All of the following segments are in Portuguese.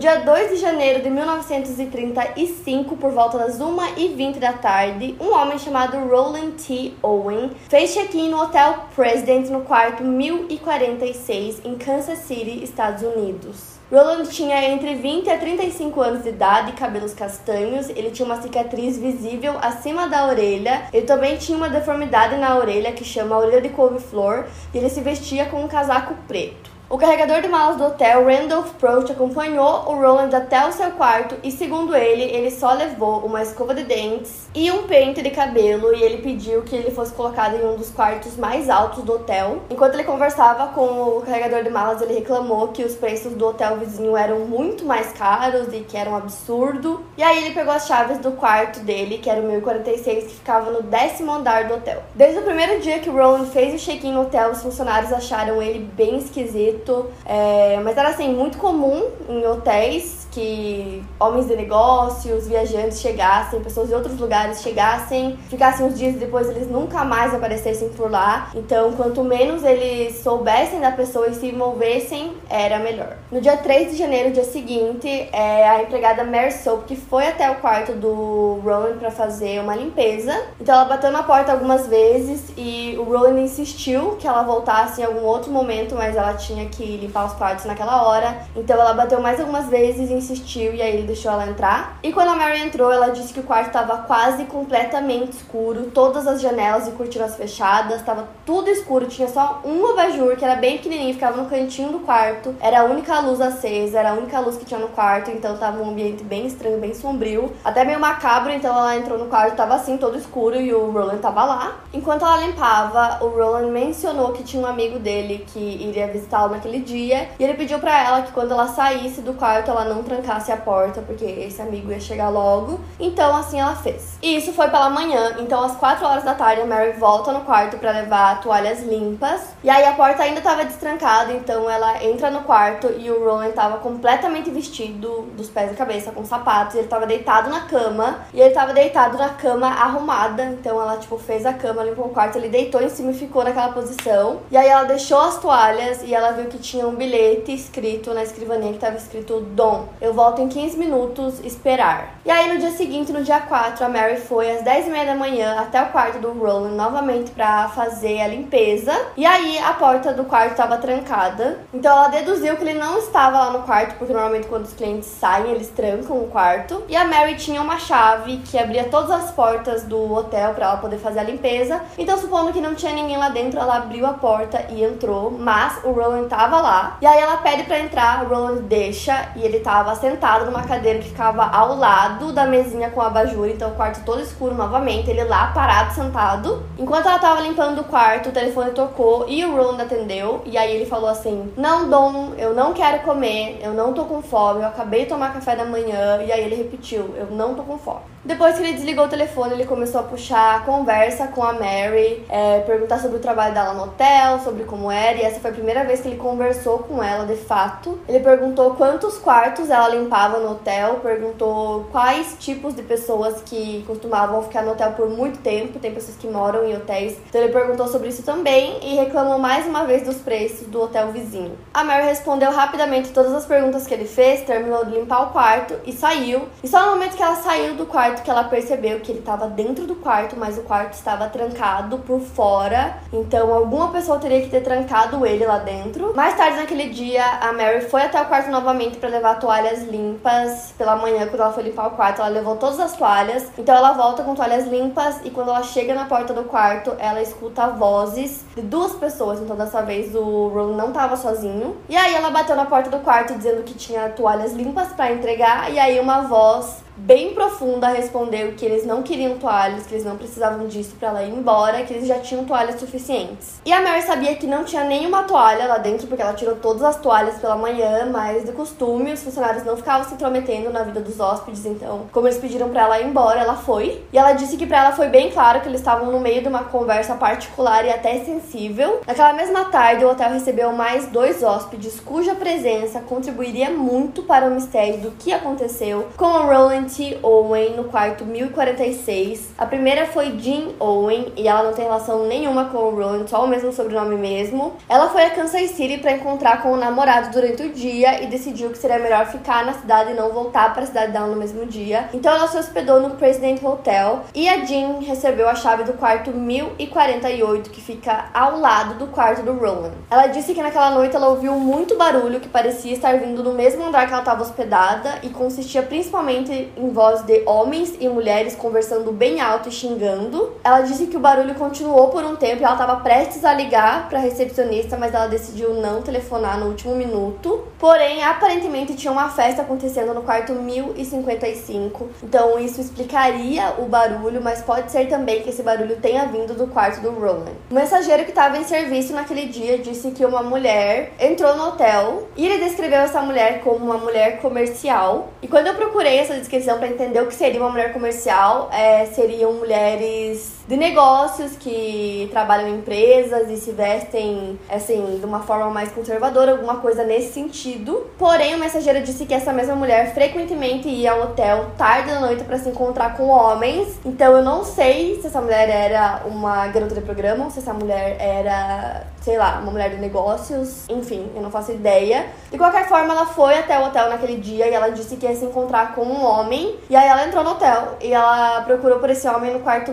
dia 2 de janeiro de 1935, por volta das 1h20 da tarde, um homem chamado Roland T. Owen fez check-in no Hotel President no quarto 1046 em Kansas City, Estados Unidos. Roland tinha entre 20 a 35 anos de idade, cabelos castanhos, ele tinha uma cicatriz visível acima da orelha, ele também tinha uma deformidade na orelha que chama orelha de couve-flor, e ele se vestia com um casaco preto. O carregador de malas do hotel, Randolph Proch, acompanhou o Roland até o seu quarto e, segundo ele, ele só levou uma escova de dentes e um pente de cabelo e ele pediu que ele fosse colocado em um dos quartos mais altos do hotel. Enquanto ele conversava com o carregador de malas, ele reclamou que os preços do hotel vizinho eram muito mais caros e que era um absurdo. E aí ele pegou as chaves do quarto dele, que era o 1046, que ficava no décimo andar do hotel. Desde o primeiro dia que o Roland fez o check-in no hotel, os funcionários acharam ele bem esquisito é, mas era assim, muito comum em hotéis que homens de negócios, viajantes chegassem, pessoas de outros lugares chegassem, ficassem uns dias e depois eles nunca mais aparecessem por lá. Então, quanto menos eles soubessem da pessoa e se movessem, era melhor. No dia 3 de janeiro, dia seguinte, é, a empregada Mary Soap, que foi até o quarto do Rowan para fazer uma limpeza. Então, ela bateu na porta algumas vezes e o Rowan insistiu que ela voltasse em algum outro momento, mas ela tinha que limpar os quartos naquela hora. Então, ela bateu mais algumas vezes insistiu e aí ele deixou ela entrar. E quando a Mary entrou, ela disse que o quarto estava quase completamente escuro, todas as janelas e cortinas fechadas, estava tudo escuro, tinha só um abajur que era bem pequenininho, ficava no cantinho do quarto. Era a única luz acesa, era a única luz que tinha no quarto, então tava um ambiente bem estranho, bem sombrio, até meio macabro, então ela entrou no quarto, tava assim, todo escuro e o Roland tava lá. Enquanto ela limpava, o Roland mencionou que tinha um amigo dele que iria visitá-lo naquele dia, e ele pediu para ela que quando ela saísse do quarto, ela não trancasse a porta, porque esse amigo ia chegar logo. Então, assim ela fez. E isso foi pela manhã, então às 4 horas da tarde a Mary volta no quarto para levar toalhas limpas. E aí a porta ainda estava destrancada, então ela entra no quarto e o Roland estava completamente vestido dos pés à cabeça com sapatos. Ele estava deitado na cama e ele estava deitado na cama arrumada. Então ela tipo fez a cama, limpou o quarto, ele deitou em cima e ficou naquela posição. E aí ela deixou as toalhas e ela viu que tinha um bilhete escrito na escrivaninha que estava escrito Dom. Eu volto em 15 minutos esperar. E aí no dia seguinte, no dia 4, a Mary foi às 10 e meia da manhã até o quarto do Roland novamente para fazer a limpeza. E aí a porta do quarto estava trancada. Então ela deduziu que ele não estava lá no quarto, porque normalmente quando os clientes saem, eles trancam o quarto. E a Mary tinha uma chave que abria todas as portas do hotel para ela poder fazer a limpeza. Então, supondo que não tinha ninguém lá dentro, ela abriu a porta e entrou, mas o Roland tava lá. E aí ela pede para entrar, o Roland deixa e ele tava estava sentado numa cadeira que ficava ao lado da mesinha com a abajur, então o quarto todo escuro novamente, ele lá parado, sentado. Enquanto ela estava limpando o quarto, o telefone tocou e o Roland atendeu. E aí ele falou assim: Não, Dom, eu não quero comer, eu não tô com fome, eu acabei de tomar café da manhã. E aí ele repetiu: Eu não tô com fome. Depois que ele desligou o telefone, ele começou a puxar conversa com a Mary, é, perguntar sobre o trabalho dela no hotel, sobre como era, e essa foi a primeira vez que ele conversou com ela de fato. Ele perguntou quantos quartos ela limpava no hotel, perguntou quais tipos de pessoas que costumavam ficar no hotel por muito tempo, tem pessoas que moram em hotéis. Então ele perguntou sobre isso também e reclamou mais uma vez dos preços do hotel vizinho. A Mary respondeu rapidamente todas as perguntas que ele fez, terminou de limpar o quarto e saiu. E só no momento que ela saiu do quarto que ela percebeu que ele estava dentro do quarto, mas o quarto estava trancado por fora. Então alguma pessoa teria que ter trancado ele lá dentro. Mais tarde naquele dia, a Mary foi até o quarto novamente para levar toalhas limpas. Pela manhã, quando ela foi limpar o quarto, ela levou todas as toalhas. Então ela volta com toalhas limpas e quando ela chega na porta do quarto, ela escuta vozes de duas pessoas. Então dessa vez o Ron não estava sozinho. E aí ela bateu na porta do quarto dizendo que tinha toalhas limpas para entregar e aí uma voz bem profunda, respondeu que eles não queriam toalhas, que eles não precisavam disso para ela ir embora, que eles já tinham toalhas suficientes. E a Mary sabia que não tinha nenhuma toalha lá dentro, porque ela tirou todas as toalhas pela manhã, mas do costume os funcionários não ficavam se intrometendo na vida dos hóspedes, então, como eles pediram para ela ir embora, ela foi. E ela disse que para ela foi bem claro que eles estavam no meio de uma conversa particular e até sensível. Naquela mesma tarde, o hotel recebeu mais dois hóspedes cuja presença contribuiria muito para o mistério do que aconteceu com a Roland T. Owen no quarto 1046. A primeira foi Jean Owen e ela não tem relação nenhuma com o Roland, só o mesmo sobrenome mesmo. Ela foi a Kansas City para encontrar com o namorado durante o dia e decidiu que seria melhor ficar na cidade e não voltar para a cidade dela no mesmo dia. Então ela se hospedou no President Hotel e a Jean recebeu a chave do quarto 1048 que fica ao lado do quarto do Roland. Ela disse que naquela noite ela ouviu muito barulho que parecia estar vindo do mesmo andar que ela estava hospedada e consistia principalmente em voz de homens e mulheres conversando bem alto e xingando. Ela disse que o barulho continuou por um tempo e ela estava prestes a ligar para a recepcionista, mas ela decidiu não telefonar no último minuto. Porém, aparentemente tinha uma festa acontecendo no quarto 1055, então isso explicaria o barulho, mas pode ser também que esse barulho tenha vindo do quarto do Roland. O mensageiro que estava em serviço naquele dia disse que uma mulher entrou no hotel e ele descreveu essa mulher como uma mulher comercial. E quando eu procurei essa descrição para entender o que seria uma mulher comercial, é, seriam mulheres de negócios que trabalham em empresas e se vestem assim de uma forma mais conservadora, alguma coisa nesse sentido. Porém, o mensageiro disse que essa mesma mulher frequentemente ia ao hotel tarde da noite para se encontrar com homens. Então eu não sei se essa mulher era uma garota de programa ou se essa mulher era, sei lá, uma mulher de negócios. Enfim, eu não faço ideia. De qualquer forma, ela foi até o hotel naquele dia e ela disse que ia se encontrar com um homem. E aí ela entrou no hotel e ela procurou por esse homem no quarto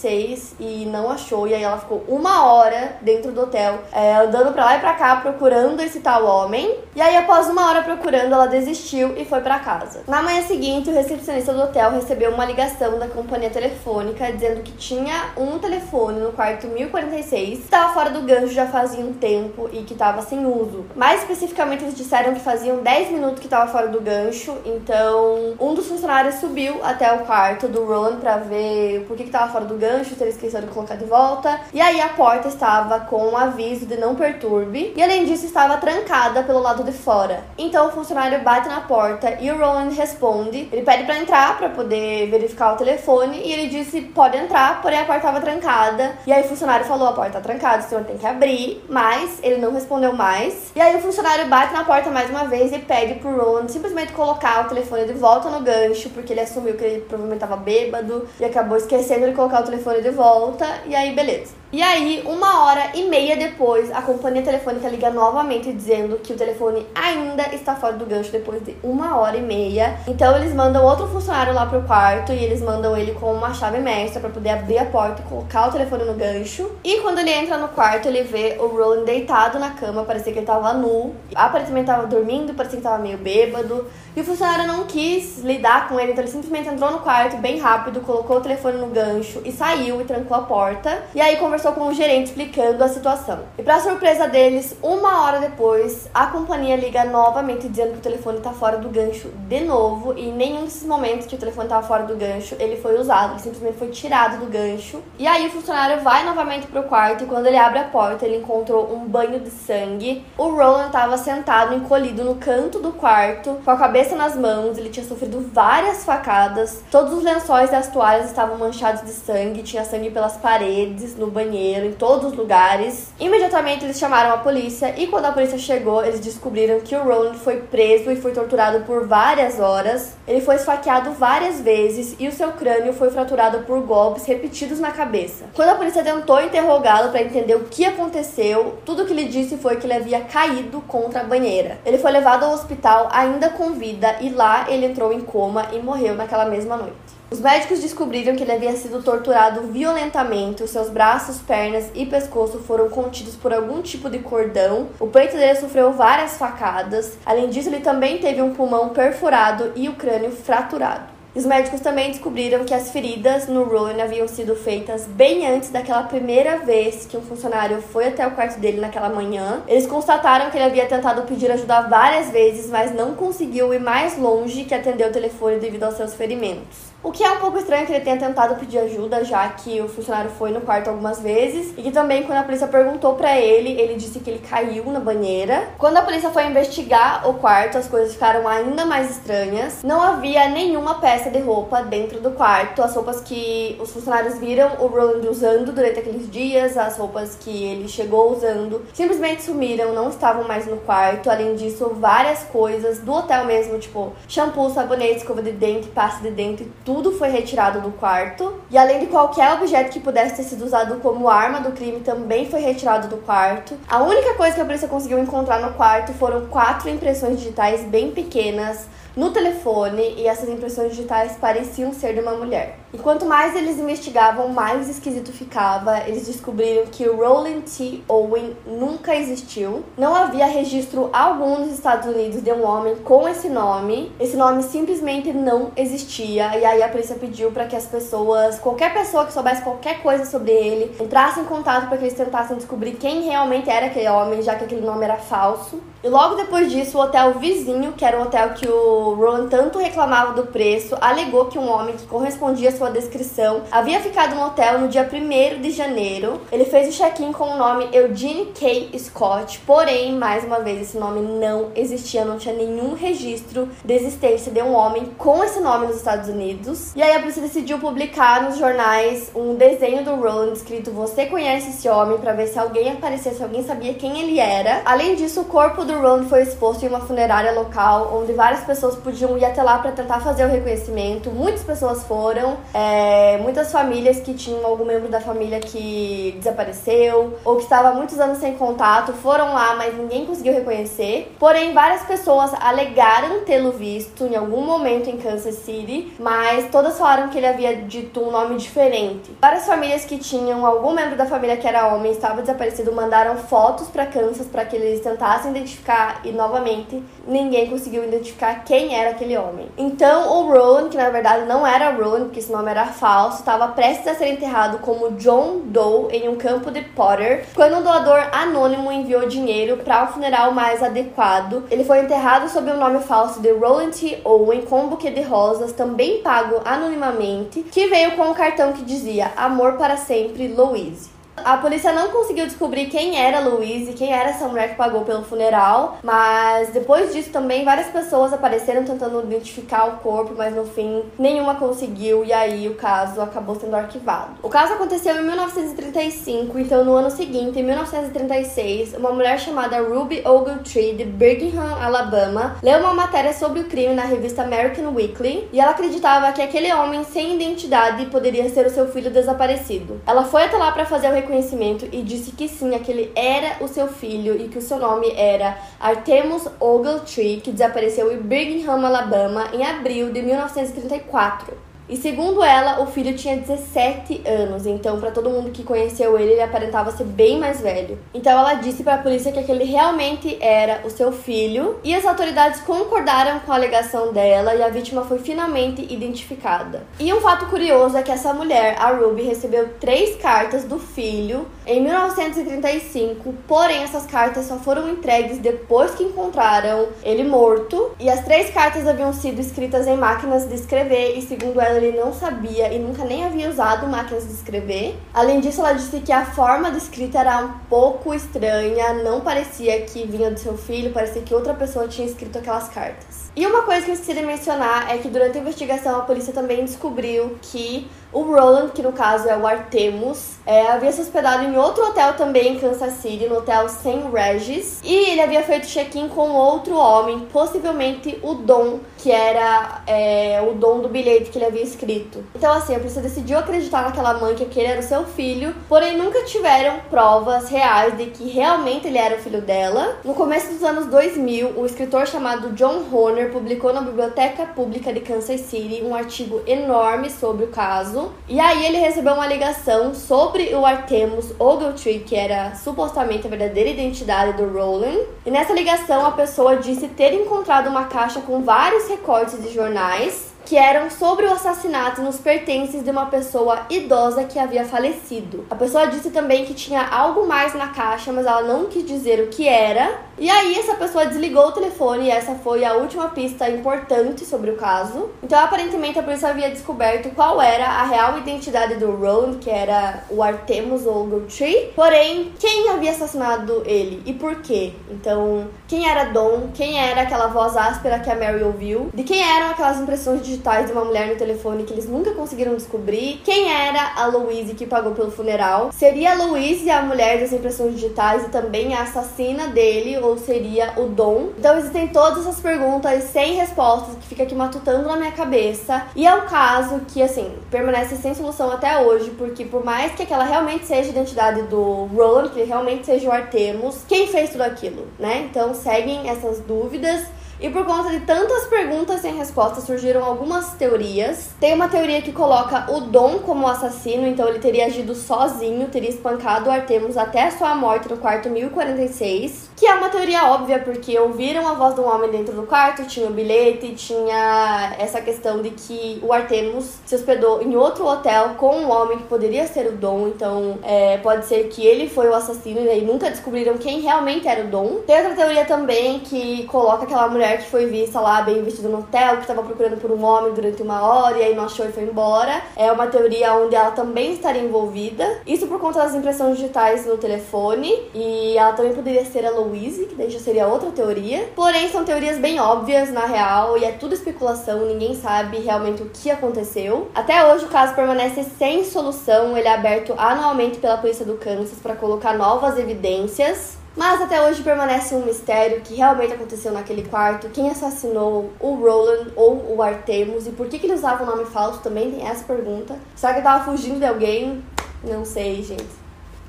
1026 e não achou. E aí ela ficou uma hora dentro do hotel, é, andando pra lá e pra cá, procurando esse tal homem. E aí, após uma hora procurando, ela desistiu e foi para casa. Na manhã seguinte, o recepcionista do hotel recebeu uma ligação da companhia telefônica dizendo que tinha um telefone no quarto 1046 que estava fora do gancho já fazia um tempo e que estava sem uso. Mais especificamente, eles disseram que faziam 10 minutos que estava fora do gancho. Então, um dos funcionários subiu até o quarto do Roland para ver por que estava fora do gancho gancho, se ele esqueceu de colocar de volta. E aí a porta estava com um aviso de não perturbe. E além disso, estava trancada pelo lado de fora. Então o funcionário bate na porta e o Roland responde. Ele pede para entrar para poder verificar o telefone. E ele disse: pode entrar, porém a porta estava trancada. E aí o funcionário falou: a porta está trancada, o senhor tem que abrir. Mas ele não respondeu mais. E aí o funcionário bate na porta mais uma vez e pede pro Roland simplesmente colocar o telefone de volta no gancho, porque ele assumiu que ele provavelmente estava bêbado e acabou esquecendo de colocar o telefone telefone de volta e aí beleza. E aí, uma hora e meia depois, a companhia telefônica liga novamente dizendo que o telefone ainda está fora do gancho depois de uma hora e meia. Então eles mandam outro funcionário lá pro quarto e eles mandam ele com uma chave mestra para poder abrir a porta e colocar o telefone no gancho. E quando ele entra no quarto, ele vê o Roland deitado na cama, parecia que ele tava nu. Aparentemente tava dormindo, parecia que tava meio bêbado. E o funcionário não quis lidar com ele, então ele simplesmente entrou no quarto bem rápido, colocou o telefone no gancho e saiu e trancou a porta. E aí conversou conversou com o gerente explicando a situação. E para surpresa deles, uma hora depois, a companhia liga novamente dizendo que o telefone está fora do gancho de novo e em nenhum desses momentos que o telefone estava fora do gancho, ele foi usado, ele simplesmente foi tirado do gancho. E aí o funcionário vai novamente pro quarto e quando ele abre a porta, ele encontrou um banho de sangue. O Roland estava sentado encolhido no canto do quarto, com a cabeça nas mãos, ele tinha sofrido várias facadas. Todos os lençóis e as toalhas estavam manchados de sangue, tinha sangue pelas paredes, no banheiro banheiro, em todos os lugares. Imediatamente eles chamaram a polícia e quando a polícia chegou, eles descobriram que o Roland foi preso e foi torturado por várias horas. Ele foi esfaqueado várias vezes e o seu crânio foi fraturado por golpes repetidos na cabeça. Quando a polícia tentou interrogá-lo para entender o que aconteceu, tudo que ele disse foi que ele havia caído contra a banheira. Ele foi levado ao hospital ainda com vida e lá ele entrou em coma e morreu naquela mesma noite. Os médicos descobriram que ele havia sido torturado violentamente, seus braços, pernas e pescoço foram contidos por algum tipo de cordão, o peito dele sofreu várias facadas, além disso, ele também teve um pulmão perfurado e o crânio fraturado. Os médicos também descobriram que as feridas no Rowan haviam sido feitas bem antes daquela primeira vez que um funcionário foi até o quarto dele naquela manhã. Eles constataram que ele havia tentado pedir ajuda várias vezes, mas não conseguiu ir mais longe que atender o telefone devido aos seus ferimentos. O que é um pouco estranho que ele tenha tentado pedir ajuda, já que o funcionário foi no quarto algumas vezes, e que também quando a polícia perguntou para ele, ele disse que ele caiu na banheira. Quando a polícia foi investigar o quarto, as coisas ficaram ainda mais estranhas. Não havia nenhuma peça de roupa dentro do quarto. As roupas que os funcionários viram o Roland usando durante aqueles dias, as roupas que ele chegou usando, simplesmente sumiram, não estavam mais no quarto. Além disso, várias coisas do hotel mesmo, tipo shampoo, sabonete, escova de dente, pasta de dente, tudo foi retirado do quarto. E além de qualquer objeto que pudesse ter sido usado como arma do crime, também foi retirado do quarto. A única coisa que a polícia conseguiu encontrar no quarto foram quatro impressões digitais bem pequenas no telefone e essas impressões digitais pareciam ser de uma mulher. E quanto mais eles investigavam, mais esquisito ficava. Eles descobriram que o Roland T. Owen nunca existiu. Não havia registro algum nos Estados Unidos de um homem com esse nome. Esse nome simplesmente não existia. E aí a polícia pediu para que as pessoas, qualquer pessoa que soubesse qualquer coisa sobre ele, entrasse em contato para que eles tentassem descobrir quem realmente era aquele homem, já que aquele nome era falso. E logo depois disso, o hotel vizinho, que era o hotel que o Roland tanto reclamava do preço, alegou que um homem que correspondia sua descrição havia ficado no hotel no dia 1 de janeiro. Ele fez o check-in com o nome Eugene K. Scott, porém, mais uma vez, esse nome não existia, não tinha nenhum registro de existência de um homem com esse nome nos Estados Unidos. E aí a polícia decidiu publicar nos jornais um desenho do Roland escrito Você conhece esse homem para ver se alguém aparecesse, se alguém sabia quem ele era. Além disso, o corpo do Roland foi exposto em uma funerária local, onde várias pessoas podiam ir até lá para tentar fazer o reconhecimento. Muitas pessoas foram, é, muitas famílias que tinham algum membro da família que desapareceu ou que estava muitos anos sem contato foram lá, mas ninguém conseguiu reconhecer. Porém, várias pessoas alegaram tê-lo visto em algum momento em Kansas City, mas todas falaram que ele havia dito um nome diferente. Várias famílias que tinham algum membro da família que era homem estava desaparecido mandaram fotos para Kansas para que eles tentassem identificar e novamente ninguém conseguiu identificar quem era aquele homem. Então o Rowan, que na verdade não era Rowan, porque esse nome era falso, estava prestes a ser enterrado como John Doe em um campo de Potter, quando um doador anônimo enviou dinheiro para o funeral mais adequado. Ele foi enterrado sob o nome falso de Roland T. Owen com um buquê de rosas, também pago anonimamente, que veio com um cartão que dizia Amor para sempre, Louise. A polícia não conseguiu descobrir quem era Louise, quem era essa mulher que pagou pelo funeral, mas depois disso também várias pessoas apareceram tentando identificar o corpo, mas no fim nenhuma conseguiu e aí o caso acabou sendo arquivado. O caso aconteceu em 1935, então no ano seguinte, em 1936, uma mulher chamada Ruby Ogletree de Birmingham, Alabama, leu uma matéria sobre o crime na revista American Weekly e ela acreditava que aquele homem sem identidade poderia ser o seu filho desaparecido. Ela foi até lá para fazer o reconhecimento e disse que sim, aquele era o seu filho e que o seu nome era Artemus Ogletree, que desapareceu em Birmingham, Alabama, em abril de 1934. E segundo ela, o filho tinha 17 anos, então para todo mundo que conheceu ele, ele aparentava ser bem mais velho. Então ela disse para a polícia que aquele realmente era o seu filho, e as autoridades concordaram com a alegação dela e a vítima foi finalmente identificada. E um fato curioso é que essa mulher, a Ruby, recebeu três cartas do filho em 1935, porém essas cartas só foram entregues depois que encontraram ele morto, e as três cartas haviam sido escritas em máquinas de escrever. E segundo ela ele não sabia e nunca nem havia usado máquinas de escrever. Além disso, ela disse que a forma de escrita era um pouco estranha, não parecia que vinha do seu filho, parecia que outra pessoa tinha escrito aquelas cartas. E uma coisa que eu esqueci de mencionar é que durante a investigação a polícia também descobriu que o Roland, que no caso é o Artemus, é, havia se hospedado em outro hotel também em Kansas City, no hotel St. Regis, e ele havia feito check-in com outro homem, possivelmente o Dom, que era é, o Dom do bilhete que ele havia escrito. Então, assim, a polícia decidiu acreditar naquela mãe que aquele era o seu filho, porém nunca tiveram provas reais de que realmente ele era o filho dela. No começo dos anos 2000, um escritor chamado John Horner publicou na Biblioteca Pública de Kansas City um artigo enorme sobre o caso e aí ele recebeu uma ligação sobre o Artemus Ogletree, que era supostamente a verdadeira identidade do Roland. E nessa ligação a pessoa disse ter encontrado uma caixa com vários recortes de jornais que eram sobre o assassinato nos pertences de uma pessoa idosa que havia falecido. A pessoa disse também que tinha algo mais na caixa, mas ela não quis dizer o que era. E aí essa pessoa desligou o telefone e essa foi a última pista importante sobre o caso. Então aparentemente a polícia havia descoberto qual era a real identidade do Roland, que era o Artemus Ogletree. Porém, quem havia assassinado ele e por quê? Então, quem era Dom? Quem era aquela voz áspera que a Mary ouviu? De quem eram aquelas impressões digitais de uma mulher no telefone que eles nunca conseguiram descobrir? Quem era a Louise que pagou pelo funeral? Seria a Louise a mulher das impressões digitais e também a assassina dele ou seria o Dom? Então existem todas essas perguntas sem respostas que fica aqui matutando na minha cabeça. E é um caso que, assim, permanece sem solução até hoje, porque por mais que aquela realmente seja a identidade do Roland, que ele realmente seja o Artemus, quem fez tudo aquilo, né? Então seguem essas dúvidas. E por conta de tantas perguntas sem resposta, surgiram algumas teorias. Tem uma teoria que coloca o Dom como assassino, então ele teria agido sozinho, teria espancado o Artemus até sua morte no quarto 1046. Que é uma teoria óbvia, porque ouviram a voz de um homem dentro do quarto, tinha o bilhete, tinha essa questão de que o Artemus se hospedou em outro hotel com um homem que poderia ser o Dom, então é, pode ser que ele foi o assassino e aí nunca descobriram quem realmente era o Dom. Tem outra teoria também que coloca aquela mulher que foi vista lá bem vestida no hotel, que estava procurando por um homem durante uma hora e aí não achou e foi embora. É uma teoria onde ela também estaria envolvida. Isso por conta das impressões digitais no telefone e ela também poderia ser a Louise, que daí já seria outra teoria. Porém, são teorias bem óbvias na real e é tudo especulação, ninguém sabe realmente o que aconteceu. Até hoje o caso permanece sem solução, ele é aberto anualmente pela polícia do Kansas para colocar novas evidências. Mas até hoje permanece um mistério o que realmente aconteceu naquele quarto, quem assassinou o Roland ou o Artemus e por que, que ele usava o nome falso também tem essa pergunta. Será que ele tava fugindo de alguém? Não sei, gente.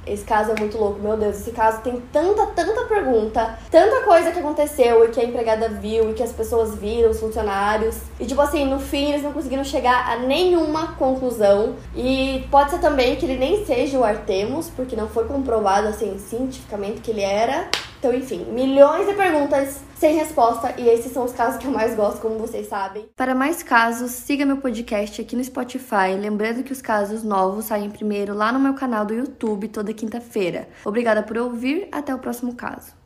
Esse caso é muito louco, meu Deus. Esse caso tem tanta, tanta pergunta, tanta coisa que aconteceu e que a empregada viu e que as pessoas viram, os funcionários. E, tipo assim, no fim eles não conseguiram chegar a nenhuma conclusão. E pode ser também que ele nem seja o Artemus, porque não foi comprovado, assim, cientificamente que ele era. Então, enfim, milhões de perguntas sem resposta e esses são os casos que eu mais gosto, como vocês sabem. Para mais casos, siga meu podcast aqui no Spotify, lembrando que os casos novos saem primeiro lá no meu canal do YouTube toda quinta-feira. Obrigada por ouvir, até o próximo caso.